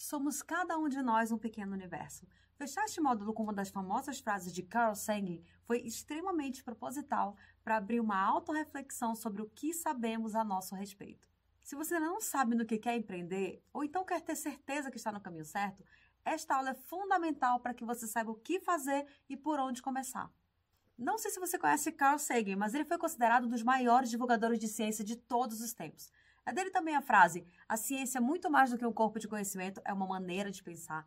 Somos cada um de nós um pequeno universo. Fechar este módulo com uma das famosas frases de Carl Sagan foi extremamente proposital para abrir uma autorreflexão sobre o que sabemos a nosso respeito. Se você não sabe no que quer empreender, ou então quer ter certeza que está no caminho certo, esta aula é fundamental para que você saiba o que fazer e por onde começar. Não sei se você conhece Carl Sagan, mas ele foi considerado um dos maiores divulgadores de ciência de todos os tempos. É dele também a frase: a ciência é muito mais do que um corpo de conhecimento, é uma maneira de pensar.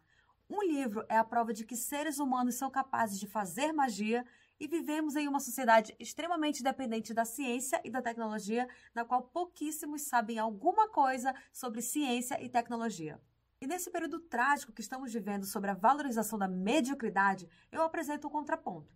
Um livro é a prova de que seres humanos são capazes de fazer magia e vivemos em uma sociedade extremamente dependente da ciência e da tecnologia, na qual pouquíssimos sabem alguma coisa sobre ciência e tecnologia. E nesse período trágico que estamos vivendo sobre a valorização da mediocridade, eu apresento um contraponto.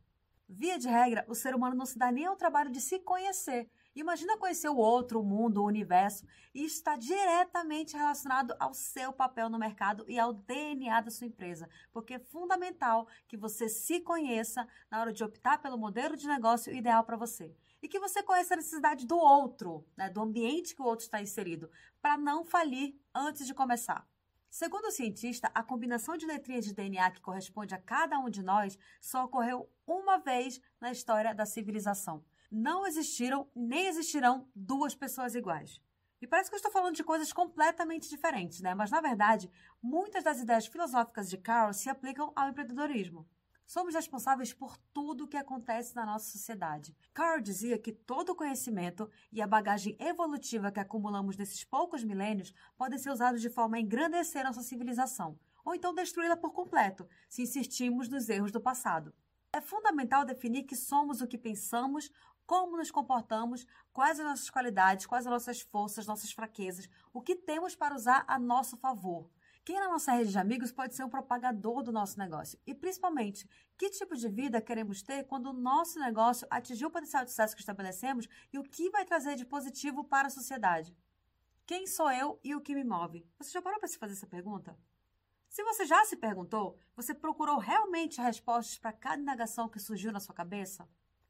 Via de regra, o ser humano não se dá nem ao trabalho de se conhecer Imagina conhecer o outro, o mundo, o universo, e está diretamente relacionado ao seu papel no mercado e ao DNA da sua empresa, porque é fundamental que você se conheça na hora de optar pelo modelo de negócio ideal para você. E que você conheça a necessidade do outro, né, do ambiente que o outro está inserido, para não falir antes de começar. Segundo o cientista, a combinação de letrinhas de DNA que corresponde a cada um de nós só ocorreu uma vez na história da civilização não existiram nem existirão duas pessoas iguais. E parece que eu estou falando de coisas completamente diferentes, né? Mas, na verdade, muitas das ideias filosóficas de Carl se aplicam ao empreendedorismo. Somos responsáveis por tudo o que acontece na nossa sociedade. Carl dizia que todo o conhecimento e a bagagem evolutiva que acumulamos nesses poucos milênios podem ser usados de forma a engrandecer nossa civilização, ou então destruí-la por completo, se insistirmos nos erros do passado. É fundamental definir que somos o que pensamos, como nos comportamos, quais as nossas qualidades, quais as nossas forças, nossas fraquezas, o que temos para usar a nosso favor. Quem na nossa rede de amigos pode ser um propagador do nosso negócio? E principalmente, que tipo de vida queremos ter quando o nosso negócio atingir o potencial de sucesso que estabelecemos e o que vai trazer de positivo para a sociedade? Quem sou eu e o que me move? Você já parou para se fazer essa pergunta? Se você já se perguntou, você procurou realmente respostas para cada indagação que surgiu na sua cabeça?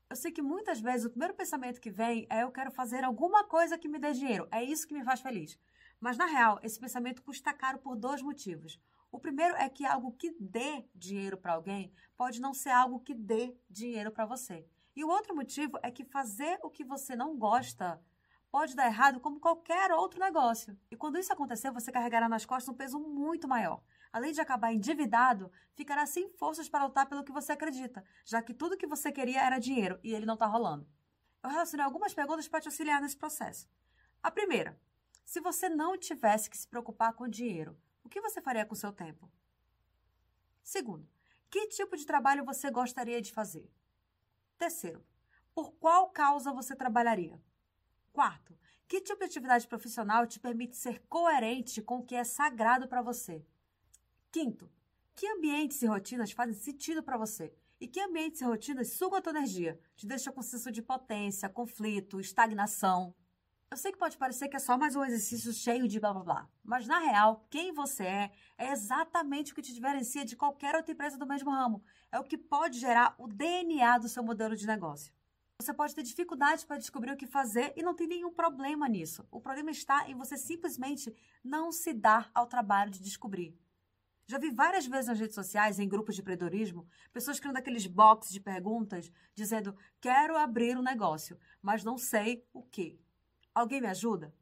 Eu sei que muitas vezes o primeiro pensamento que vem é eu quero fazer alguma coisa que me dê dinheiro, é isso que me faz feliz. Mas na real, esse pensamento custa caro por dois motivos. O primeiro é que algo que dê dinheiro para alguém pode não ser algo que dê dinheiro para você. E o outro motivo é que fazer o que você não gosta pode dar errado como qualquer outro negócio. E quando isso acontecer, você carregará nas costas um peso muito maior além de acabar endividado, ficará sem forças para lutar pelo que você acredita, já que tudo que você queria era dinheiro e ele não está rolando. Eu relacionei algumas perguntas para te auxiliar nesse processo. A primeira: se você não tivesse que se preocupar com dinheiro, o que você faria com seu tempo? Segundo, que tipo de trabalho você gostaria de fazer? Terceiro, por qual causa você trabalharia? Quarto, que tipo de atividade profissional te permite ser coerente com o que é sagrado para você? Quinto, que ambientes e rotinas fazem sentido para você? E que ambientes e rotinas sugam a tua energia? Te deixam com sensação de potência, conflito, estagnação? Eu sei que pode parecer que é só mais um exercício cheio de blá blá blá, mas na real, quem você é é exatamente o que te diferencia de qualquer outra empresa do mesmo ramo. É o que pode gerar o DNA do seu modelo de negócio. Você pode ter dificuldade para descobrir o que fazer e não tem nenhum problema nisso. O problema está em você simplesmente não se dar ao trabalho de descobrir. Já vi várias vezes nas redes sociais, em grupos de empreendedorismo, pessoas criando aqueles boxes de perguntas dizendo: quero abrir um negócio, mas não sei o que. Alguém me ajuda?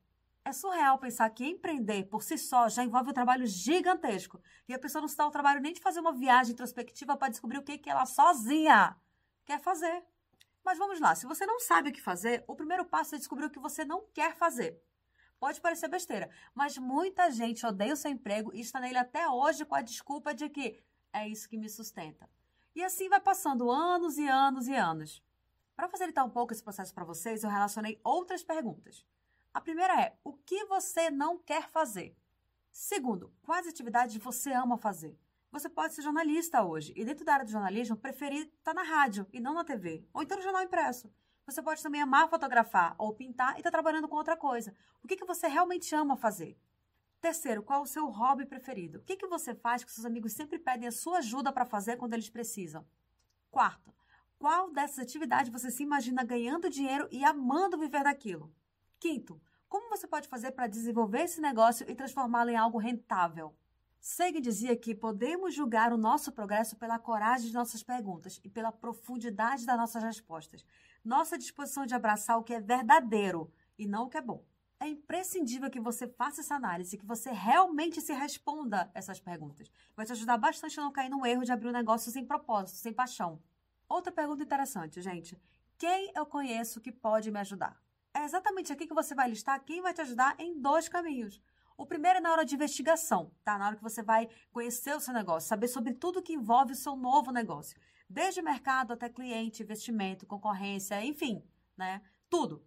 É surreal pensar que empreender por si só já envolve um trabalho gigantesco e a pessoa não se dá o trabalho nem de fazer uma viagem introspectiva para descobrir o que, que ela sozinha quer fazer. Mas vamos lá, se você não sabe o que fazer, o primeiro passo é descobrir o que você não quer fazer. Pode parecer besteira, mas muita gente odeia o seu emprego e está nele até hoje com a desculpa de que é isso que me sustenta. E assim vai passando anos e anos e anos. Para facilitar um pouco esse processo para vocês, eu relacionei outras perguntas. A primeira é: o que você não quer fazer? Segundo, quais atividades você ama fazer? Você pode ser jornalista hoje e, dentro da área do jornalismo, preferir estar na rádio e não na TV, ou então no jornal impresso. Você pode também amar fotografar ou pintar e estar tá trabalhando com outra coisa. O que, que você realmente ama fazer? Terceiro, qual o seu hobby preferido? O que, que você faz que seus amigos sempre pedem a sua ajuda para fazer quando eles precisam? Quarto, qual dessas atividades você se imagina ganhando dinheiro e amando viver daquilo? Quinto, como você pode fazer para desenvolver esse negócio e transformá-lo em algo rentável? Sagan dizia que podemos julgar o nosso progresso pela coragem de nossas perguntas e pela profundidade das nossas respostas. Nossa disposição de abraçar o que é verdadeiro e não o que é bom. É imprescindível que você faça essa análise, que você realmente se responda essas perguntas. Vai te ajudar bastante a não cair no erro de abrir um negócio sem propósito, sem paixão. Outra pergunta interessante, gente. Quem eu conheço que pode me ajudar? É exatamente aqui que você vai listar quem vai te ajudar em dois caminhos. O primeiro é na hora de investigação, tá? Na hora que você vai conhecer o seu negócio, saber sobre tudo que envolve o seu novo negócio. Desde mercado até cliente, investimento, concorrência, enfim, né? Tudo.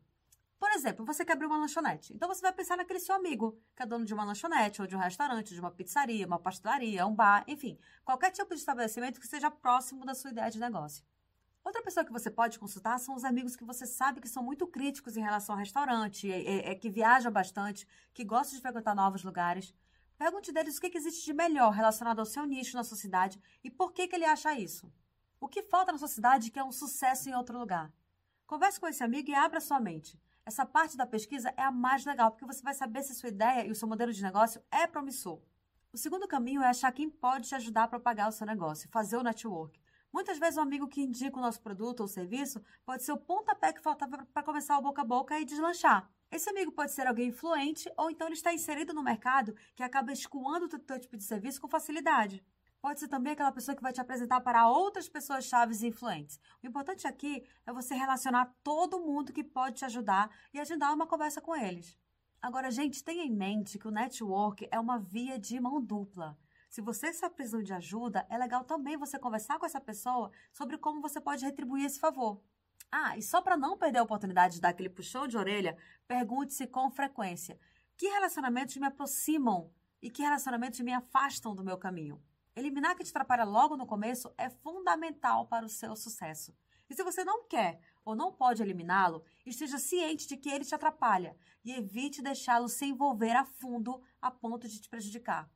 Por exemplo, você quer abrir uma lanchonete. Então você vai pensar naquele seu amigo, que é dono de uma lanchonete, ou de um restaurante, de uma pizzaria, uma pastelaria, um bar, enfim, qualquer tipo de estabelecimento que seja próximo da sua ideia de negócio. Outra pessoa que você pode consultar são os amigos que você sabe que são muito críticos em relação ao restaurante, é, é, que viajam bastante, que gostam de frequentar novos lugares. Pergunte deles o que, que existe de melhor relacionado ao seu nicho na sua cidade e por que, que ele acha isso. O que falta na sua cidade que é um sucesso em outro lugar? Converse com esse amigo e abra sua mente. Essa parte da pesquisa é a mais legal, porque você vai saber se sua ideia e o seu modelo de negócio é promissor. O segundo caminho é achar quem pode te ajudar a propagar o seu negócio, fazer o network. Muitas vezes o amigo que indica o nosso produto ou serviço pode ser o pontapé que faltava para começar o boca a boca e deslanchar. Esse amigo pode ser alguém influente ou então ele está inserido no mercado que acaba escoando o teu tipo de serviço com facilidade. Pode ser também aquela pessoa que vai te apresentar para outras pessoas chaves e influentes. O importante aqui é você relacionar todo mundo que pode te ajudar e agendar uma conversa com eles. Agora, gente, tenha em mente que o network é uma via de mão dupla. Se você está precisando de ajuda, é legal também você conversar com essa pessoa sobre como você pode retribuir esse favor. Ah, e só para não perder a oportunidade de dar aquele puxão de orelha, pergunte-se com frequência: que relacionamentos me aproximam e que relacionamentos me afastam do meu caminho? Eliminar que te atrapalha logo no começo é fundamental para o seu sucesso. E se você não quer ou não pode eliminá-lo, esteja ciente de que ele te atrapalha e evite deixá-lo se envolver a fundo a ponto de te prejudicar.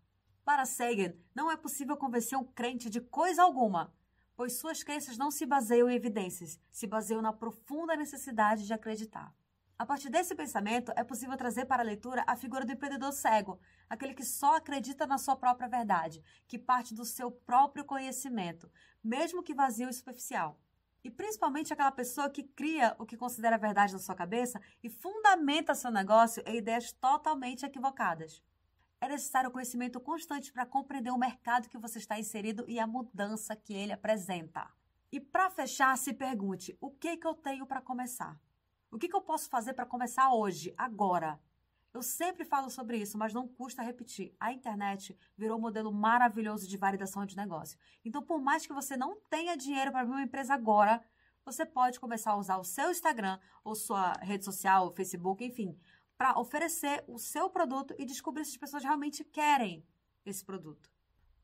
Para Sagan, não é possível convencer um crente de coisa alguma, pois suas crenças não se baseiam em evidências, se baseiam na profunda necessidade de acreditar. A partir desse pensamento, é possível trazer para a leitura a figura do empreendedor cego, aquele que só acredita na sua própria verdade, que parte do seu próprio conhecimento, mesmo que vazio e superficial. E principalmente aquela pessoa que cria o que considera verdade na sua cabeça e fundamenta seu negócio em ideias totalmente equivocadas. É necessário conhecimento constante para compreender o mercado que você está inserido e a mudança que ele apresenta. E para fechar, se pergunte: o que, que eu tenho para começar? O que, que eu posso fazer para começar hoje, agora? Eu sempre falo sobre isso, mas não custa repetir. A internet virou um modelo maravilhoso de validação de negócio. Então, por mais que você não tenha dinheiro para abrir uma empresa agora, você pode começar a usar o seu Instagram ou sua rede social, Facebook, enfim, para oferecer o seu produto e descobrir se as pessoas realmente querem esse produto.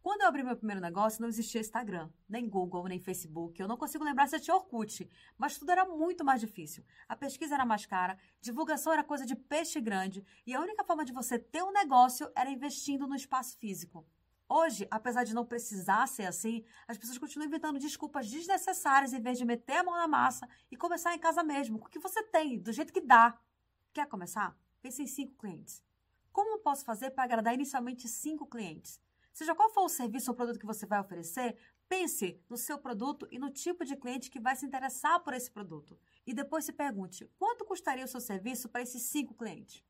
Quando eu abri meu primeiro negócio, não existia Instagram, nem Google, nem Facebook. Eu não consigo lembrar se tinha Orkut, mas tudo era muito mais difícil. A pesquisa era mais cara, divulgação era coisa de peixe grande e a única forma de você ter um negócio era investindo no espaço físico. Hoje, apesar de não precisar ser assim, as pessoas continuam inventando desculpas desnecessárias em vez de meter a mão na massa e começar em casa mesmo, com o que você tem, do jeito que dá. Quer começar? Pense em cinco clientes. Como posso fazer para agradar inicialmente cinco clientes? Seja qual for o serviço ou produto que você vai oferecer, pense no seu produto e no tipo de cliente que vai se interessar por esse produto. E depois se pergunte: quanto custaria o seu serviço para esses cinco clientes?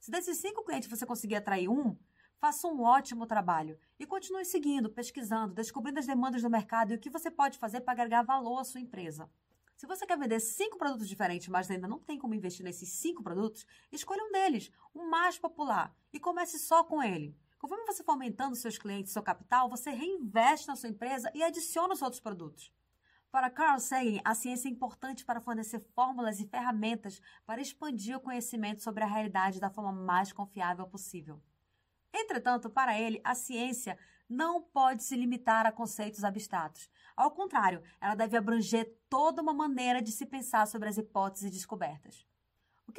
Se desses cinco clientes você conseguir atrair um, faça um ótimo trabalho e continue seguindo, pesquisando, descobrindo as demandas do mercado e o que você pode fazer para agregar valor à sua empresa. Se você quer vender cinco produtos diferentes, mas ainda não tem como investir nesses cinco produtos, escolha um deles, o mais popular, e comece só com ele. Conforme você for aumentando seus clientes, seu capital, você reinveste na sua empresa e adiciona os outros produtos. Para Carl Sagan, a ciência é importante para fornecer fórmulas e ferramentas para expandir o conhecimento sobre a realidade da forma mais confiável possível. Entretanto, para ele, a ciência não pode se limitar a conceitos abstratos. Ao contrário, ela deve abranger toda uma maneira de se pensar sobre as hipóteses descobertas.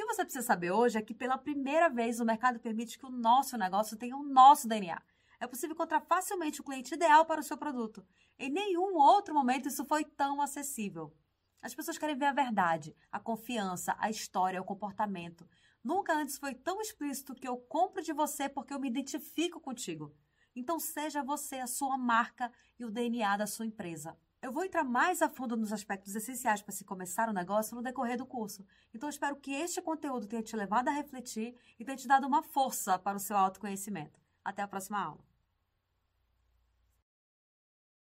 Você precisa saber hoje é que, pela primeira vez, o mercado permite que o nosso negócio tenha o nosso DNA. É possível encontrar facilmente o cliente ideal para o seu produto. Em nenhum outro momento isso foi tão acessível. As pessoas querem ver a verdade, a confiança, a história, o comportamento. Nunca antes foi tão explícito que eu compro de você porque eu me identifico contigo. Então seja você a sua marca e o DNA da sua empresa. Eu vou entrar mais a fundo nos aspectos essenciais para se começar o um negócio no decorrer do curso. Então, espero que este conteúdo tenha te levado a refletir e tenha te dado uma força para o seu autoconhecimento. Até a próxima aula.